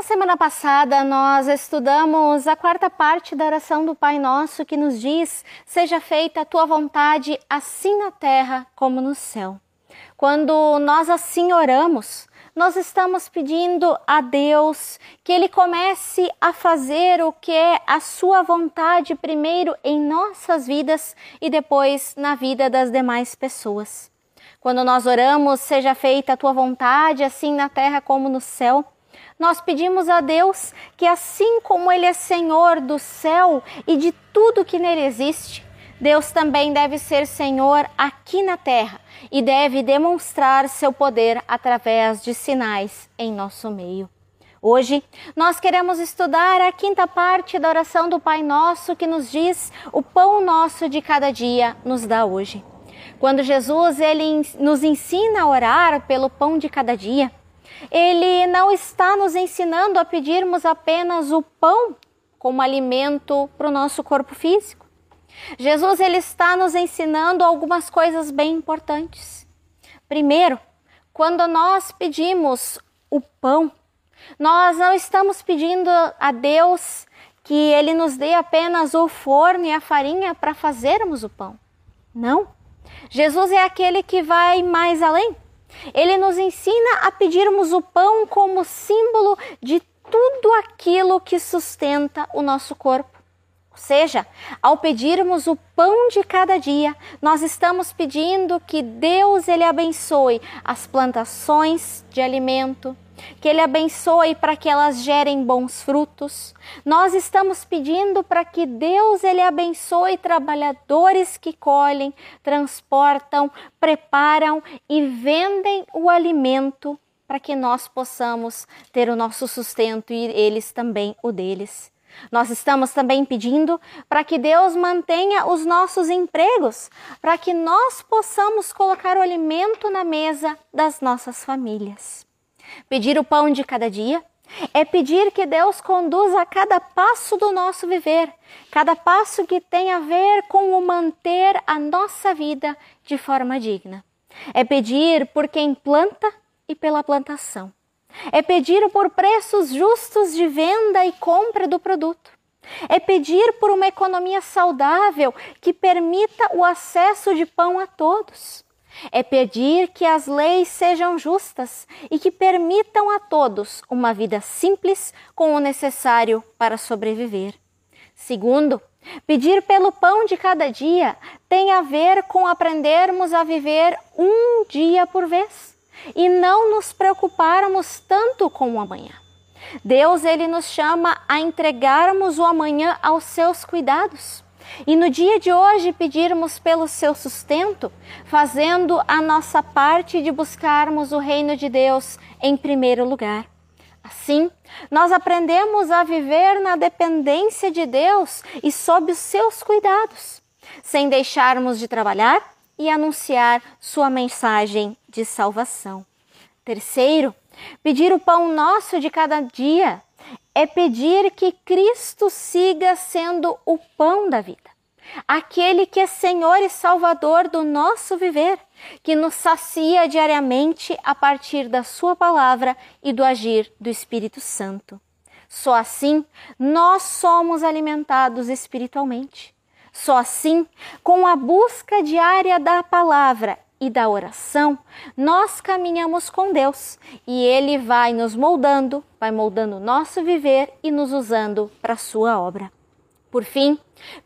Na semana passada, nós estudamos a quarta parte da oração do Pai Nosso que nos diz: Seja feita a tua vontade, assim na terra como no céu. Quando nós assim oramos, nós estamos pedindo a Deus que Ele comece a fazer o que é a Sua vontade, primeiro em nossas vidas e depois na vida das demais pessoas. Quando nós oramos, seja feita a tua vontade, assim na terra como no céu nós pedimos a Deus que, assim como Ele é Senhor do céu e de tudo que nele existe, Deus também deve ser Senhor aqui na terra e deve demonstrar seu poder através de sinais em nosso meio. Hoje nós queremos estudar a quinta parte da oração do Pai Nosso que nos diz: "O pão nosso de cada dia nos dá hoje". Quando Jesus ele nos ensina a orar pelo pão de cada dia, ele não está nos ensinando a pedirmos apenas o pão como alimento para o nosso corpo físico. Jesus ele está nos ensinando algumas coisas bem importantes. Primeiro, quando nós pedimos o pão, nós não estamos pedindo a Deus que ele nos dê apenas o forno e a farinha para fazermos o pão. Não. Jesus é aquele que vai mais além. Ele nos ensina a pedirmos o pão como símbolo de tudo aquilo que sustenta o nosso corpo. Ou seja, ao pedirmos o pão de cada dia, nós estamos pedindo que Deus ele abençoe as plantações de alimento, que Ele abençoe para que elas gerem bons frutos. Nós estamos pedindo para que Deus Ele abençoe trabalhadores que colhem, transportam, preparam e vendem o alimento para que nós possamos ter o nosso sustento e eles também o deles. Nós estamos também pedindo para que Deus mantenha os nossos empregos, para que nós possamos colocar o alimento na mesa das nossas famílias. Pedir o pão de cada dia é pedir que Deus conduza cada passo do nosso viver, cada passo que tem a ver com o manter a nossa vida de forma digna. É pedir por quem planta e pela plantação. É pedir por preços justos de venda e compra do produto. É pedir por uma economia saudável que permita o acesso de pão a todos. É pedir que as leis sejam justas e que permitam a todos uma vida simples com o necessário para sobreviver. Segundo, pedir pelo pão de cada dia tem a ver com aprendermos a viver um dia por vez e não nos preocuparmos tanto com o amanhã. Deus ele nos chama a entregarmos o amanhã aos seus cuidados e no dia de hoje pedirmos pelo seu sustento, fazendo a nossa parte de buscarmos o reino de Deus em primeiro lugar. Assim, nós aprendemos a viver na dependência de Deus e sob os seus cuidados, sem deixarmos de trabalhar e anunciar sua mensagem de salvação. Terceiro, pedir o pão nosso de cada dia é pedir que Cristo siga sendo o pão da vida, aquele que é Senhor e Salvador do nosso viver, que nos sacia diariamente a partir da Sua palavra e do agir do Espírito Santo. Só assim nós somos alimentados espiritualmente. Só assim, com a busca diária da palavra e da oração, nós caminhamos com Deus e Ele vai nos moldando, vai moldando o nosso viver e nos usando para a Sua obra. Por fim,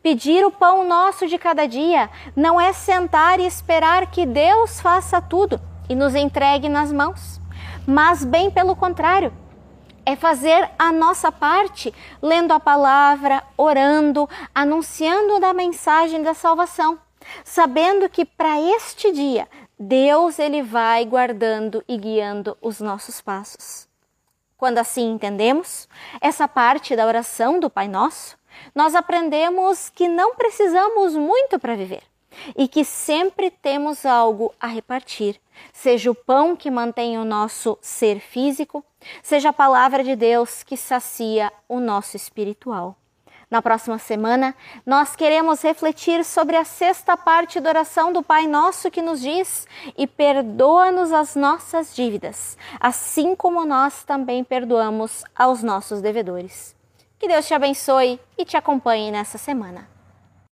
pedir o pão nosso de cada dia não é sentar e esperar que Deus faça tudo e nos entregue nas mãos, mas bem pelo contrário, é fazer a nossa parte lendo a palavra, orando, anunciando da mensagem da salvação sabendo que para este dia Deus ele vai guardando e guiando os nossos passos. Quando assim entendemos essa parte da oração do Pai Nosso, nós aprendemos que não precisamos muito para viver e que sempre temos algo a repartir, seja o pão que mantém o nosso ser físico, seja a palavra de Deus que sacia o nosso espiritual. Na próxima semana, nós queremos refletir sobre a sexta parte da oração do Pai Nosso que nos diz: E perdoa-nos as nossas dívidas, assim como nós também perdoamos aos nossos devedores. Que Deus te abençoe e te acompanhe nessa semana.